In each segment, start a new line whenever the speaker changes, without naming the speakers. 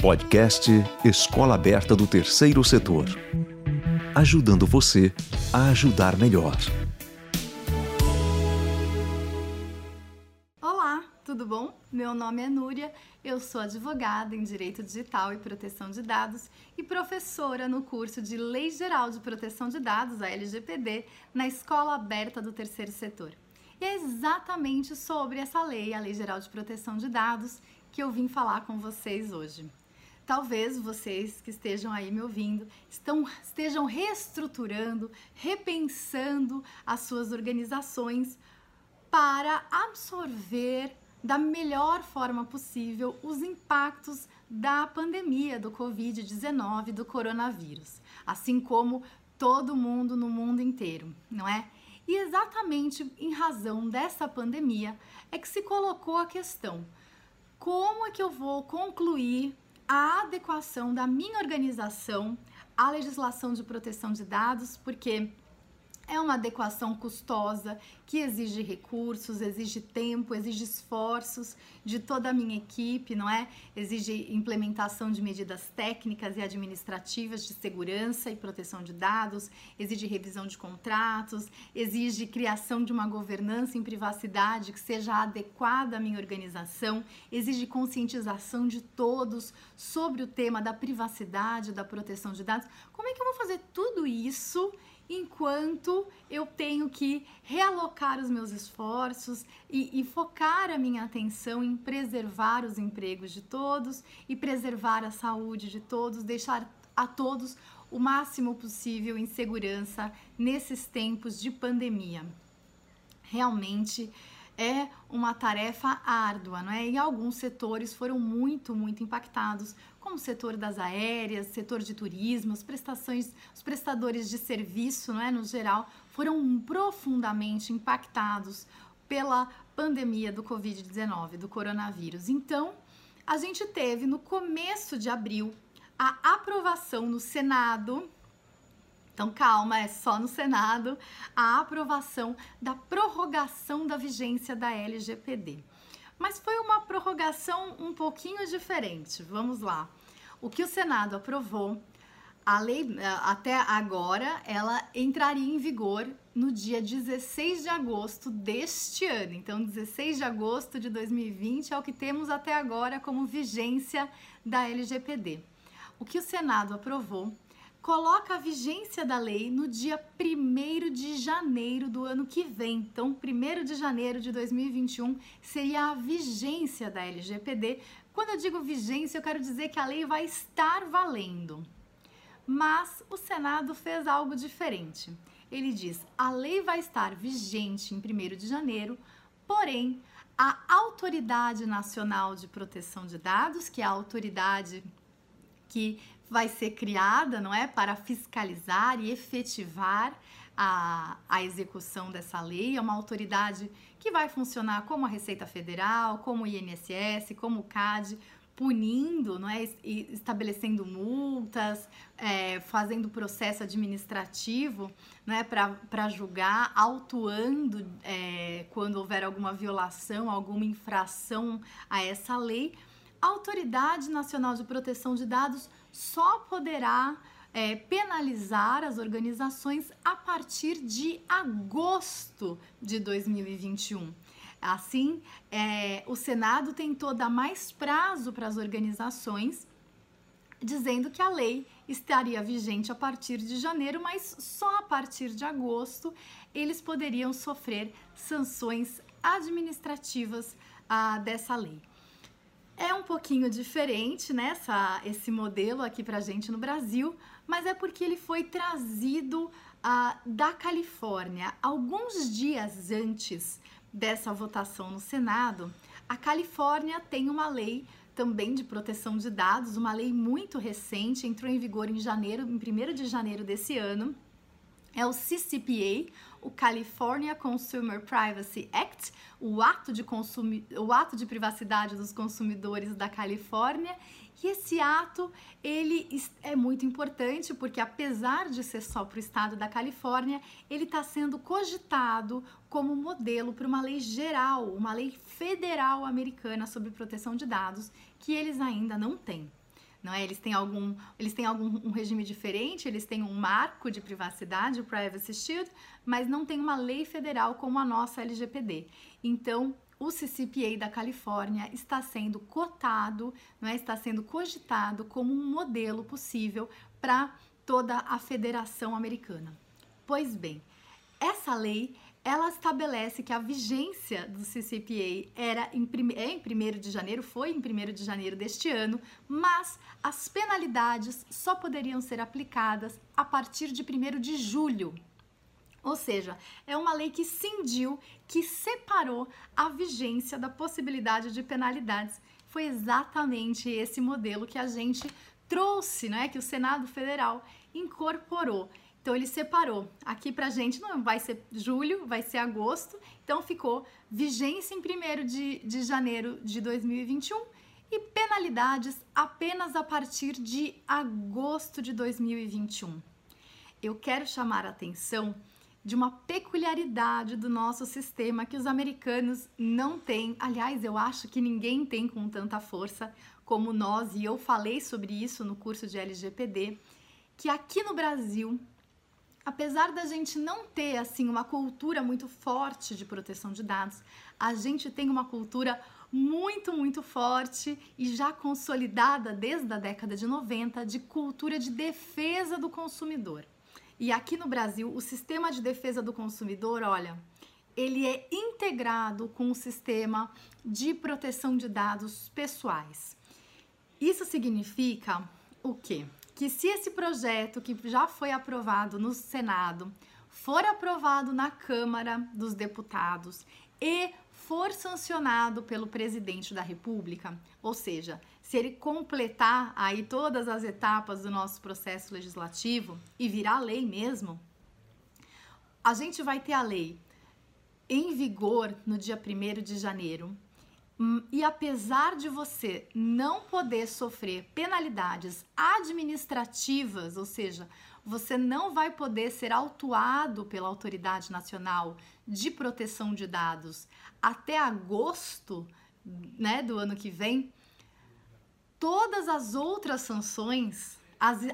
Podcast Escola Aberta do Terceiro Setor. Ajudando você a ajudar melhor.
Olá, tudo bom? Meu nome é Núria, eu sou advogada em Direito Digital e Proteção de Dados e professora no curso de Lei Geral de Proteção de Dados, a LGPD, na Escola Aberta do Terceiro Setor. E é exatamente sobre essa lei, a Lei Geral de Proteção de Dados, que eu vim falar com vocês hoje. Talvez vocês que estejam aí me ouvindo estão, estejam reestruturando, repensando as suas organizações para absorver da melhor forma possível os impactos da pandemia do Covid-19, do coronavírus, assim como todo mundo no mundo inteiro, não é? E exatamente em razão dessa pandemia é que se colocou a questão: como é que eu vou concluir a adequação da minha organização à legislação de proteção de dados, porque é uma adequação custosa que exige recursos, exige tempo, exige esforços de toda a minha equipe, não é? Exige implementação de medidas técnicas e administrativas de segurança e proteção de dados, exige revisão de contratos, exige criação de uma governança em privacidade que seja adequada à minha organização, exige conscientização de todos sobre o tema da privacidade, da proteção de dados. Como é que eu vou fazer tudo isso? Enquanto eu tenho que realocar os meus esforços e, e, focar a minha atenção em preservar os empregos de todos e preservar a saúde de todos, deixar a todos o máximo possível em segurança nesses tempos de pandemia. Realmente é uma tarefa árdua, não é? E alguns setores foram muito, muito impactados, como o setor das aéreas, setor de turismo, as prestações, os prestadores de serviço, não é, no geral, foram profundamente impactados pela pandemia do COVID-19, do coronavírus. Então, a gente teve no começo de abril a aprovação no Senado então, calma, é só no Senado a aprovação da prorrogação da vigência da LGPD. Mas foi uma prorrogação um pouquinho diferente. Vamos lá. O que o Senado aprovou, a lei até agora, ela entraria em vigor no dia 16 de agosto deste ano. Então, 16 de agosto de 2020 é o que temos até agora como vigência da LGPD. O que o Senado aprovou coloca a vigência da lei no dia 1 de janeiro do ano que vem. Então, 1 de janeiro de 2021 seria a vigência da LGPD. Quando eu digo vigência, eu quero dizer que a lei vai estar valendo. Mas o Senado fez algo diferente. Ele diz: a lei vai estar vigente em 1 de janeiro, porém, a Autoridade Nacional de Proteção de Dados, que é a autoridade que vai ser criada, não é, para fiscalizar e efetivar a, a execução dessa lei. É uma autoridade que vai funcionar como a Receita Federal, como o INSS, como o CAD, punindo, não é, estabelecendo multas, é, fazendo processo administrativo, não é, para julgar, autuando é, quando houver alguma violação, alguma infração a essa lei. A Autoridade Nacional de Proteção de Dados só poderá é, penalizar as organizações a partir de agosto de 2021. Assim, é, o Senado tentou dar mais prazo para as organizações, dizendo que a lei estaria vigente a partir de janeiro, mas só a partir de agosto eles poderiam sofrer sanções administrativas ah, dessa lei. Pouquinho diferente, né, esse modelo aqui pra gente no Brasil, mas é porque ele foi trazido uh, da Califórnia. Alguns dias antes dessa votação no Senado, a Califórnia tem uma lei também de proteção de dados, uma lei muito recente, entrou em vigor em janeiro, em 1 de janeiro desse ano. É o CCPA, o California Consumer Privacy Act, o ato de, consumi o ato de privacidade dos consumidores da Califórnia. E esse ato ele é muito importante porque apesar de ser só para o estado da Califórnia, ele está sendo cogitado como modelo para uma lei geral, uma lei federal americana sobre proteção de dados que eles ainda não têm. Não é? Eles têm algum, eles têm algum um regime diferente, eles têm um marco de privacidade, o Privacy Shield, mas não tem uma lei federal como a nossa LGPD. Então, o CCPA da Califórnia está sendo cotado, não é? está sendo cogitado como um modelo possível para toda a federação americana. Pois bem, essa lei ela estabelece que a vigência do CCPA era em, é em 1 de janeiro, foi em 1 de janeiro deste ano, mas as penalidades só poderiam ser aplicadas a partir de 1 de julho. Ou seja, é uma lei que cindiu, que separou a vigência da possibilidade de penalidades. Foi exatamente esse modelo que a gente trouxe, né, que o Senado Federal incorporou. Então ele separou. Aqui pra gente não vai ser julho, vai ser agosto. Então ficou vigência em 1 de, de janeiro de 2021 e penalidades apenas a partir de agosto de 2021. Eu quero chamar a atenção de uma peculiaridade do nosso sistema que os americanos não têm. Aliás, eu acho que ninguém tem com tanta força como nós, e eu falei sobre isso no curso de LGPD, que aqui no Brasil apesar da gente não ter assim uma cultura muito forte de proteção de dados, a gente tem uma cultura muito, muito forte e já consolidada desde a década de 90 de cultura de defesa do consumidor. E aqui no Brasil, o sistema de defesa do consumidor, olha, ele é integrado com o sistema de proteção de dados pessoais. Isso significa o quê? Que se esse projeto que já foi aprovado no Senado for aprovado na Câmara dos Deputados e for sancionado pelo presidente da República, ou seja, se ele completar aí todas as etapas do nosso processo legislativo e virar lei mesmo, a gente vai ter a lei em vigor no dia 1 de janeiro e apesar de você não poder sofrer penalidades administrativas, ou seja, você não vai poder ser autuado pela Autoridade Nacional de Proteção de Dados até agosto né, do ano que vem, todas as outras sanções,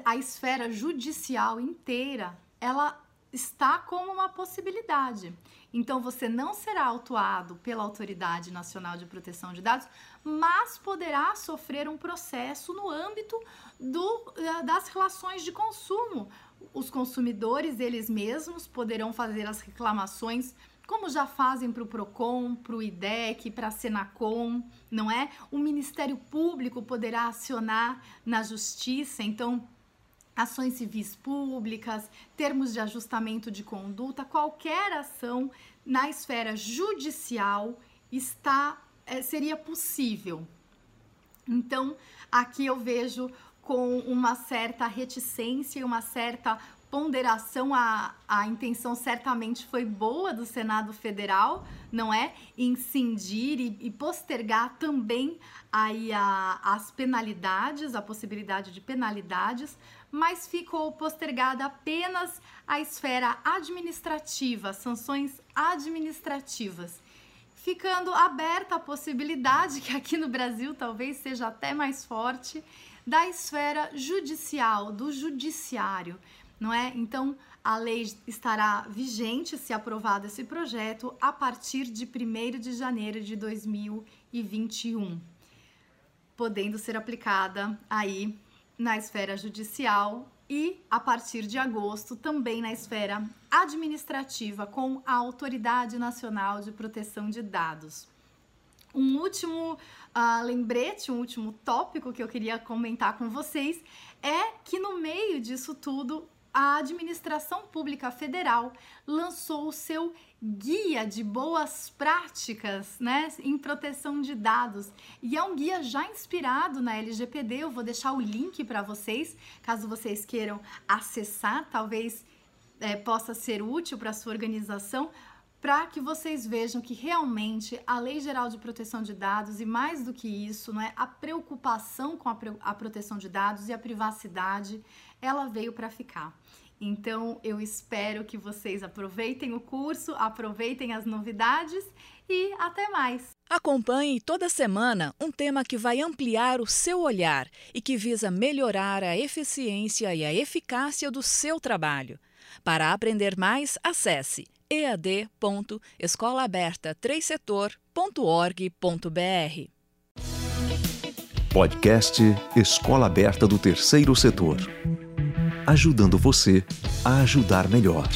a esfera judicial inteira, ela está como uma possibilidade. Então você não será autuado pela Autoridade Nacional de Proteção de Dados, mas poderá sofrer um processo no âmbito do, eh, das relações de consumo. Os consumidores, eles mesmos, poderão fazer as reclamações como já fazem para o PROCON, para o IDEC, para a Senacom, não é? O Ministério Público poderá acionar na Justiça, então ações civis públicas, termos de ajustamento de conduta, qualquer ação na esfera judicial está é, seria possível. Então, aqui eu vejo com uma certa reticência e uma certa ponderação, a, a intenção certamente foi boa do Senado Federal, não é? Incindir e, e postergar também aí a, as penalidades, a possibilidade de penalidades, mas ficou postergada apenas a esfera administrativa, sanções administrativas ficando aberta a possibilidade, que aqui no Brasil talvez seja até mais forte, da esfera judicial, do judiciário não é? Então, a lei estará vigente se aprovado esse projeto a partir de 1 de janeiro de 2021, podendo ser aplicada aí na esfera judicial e a partir de agosto também na esfera administrativa com a Autoridade Nacional de Proteção de Dados. Um último uh, lembrete, um último tópico que eu queria comentar com vocês é que no meio disso tudo a Administração Pública Federal lançou o seu guia de boas práticas né, em proteção de dados. E é um guia já inspirado na LGPD. Eu vou deixar o link para vocês, caso vocês queiram acessar, talvez é, possa ser útil para sua organização para que vocês vejam que realmente a Lei Geral de Proteção de Dados e mais do que isso, não é a preocupação com a, a proteção de dados e a privacidade, ela veio para ficar. Então eu espero que vocês aproveitem o curso, aproveitem as novidades e até mais. Acompanhe toda semana um tema que vai ampliar o seu olhar e que visa melhorar a eficiência e a eficácia do seu trabalho. Para aprender mais, acesse ead.escolaaberta3setor.org.br.
Podcast Escola Aberta do Terceiro Setor. Ajudando você a ajudar melhor.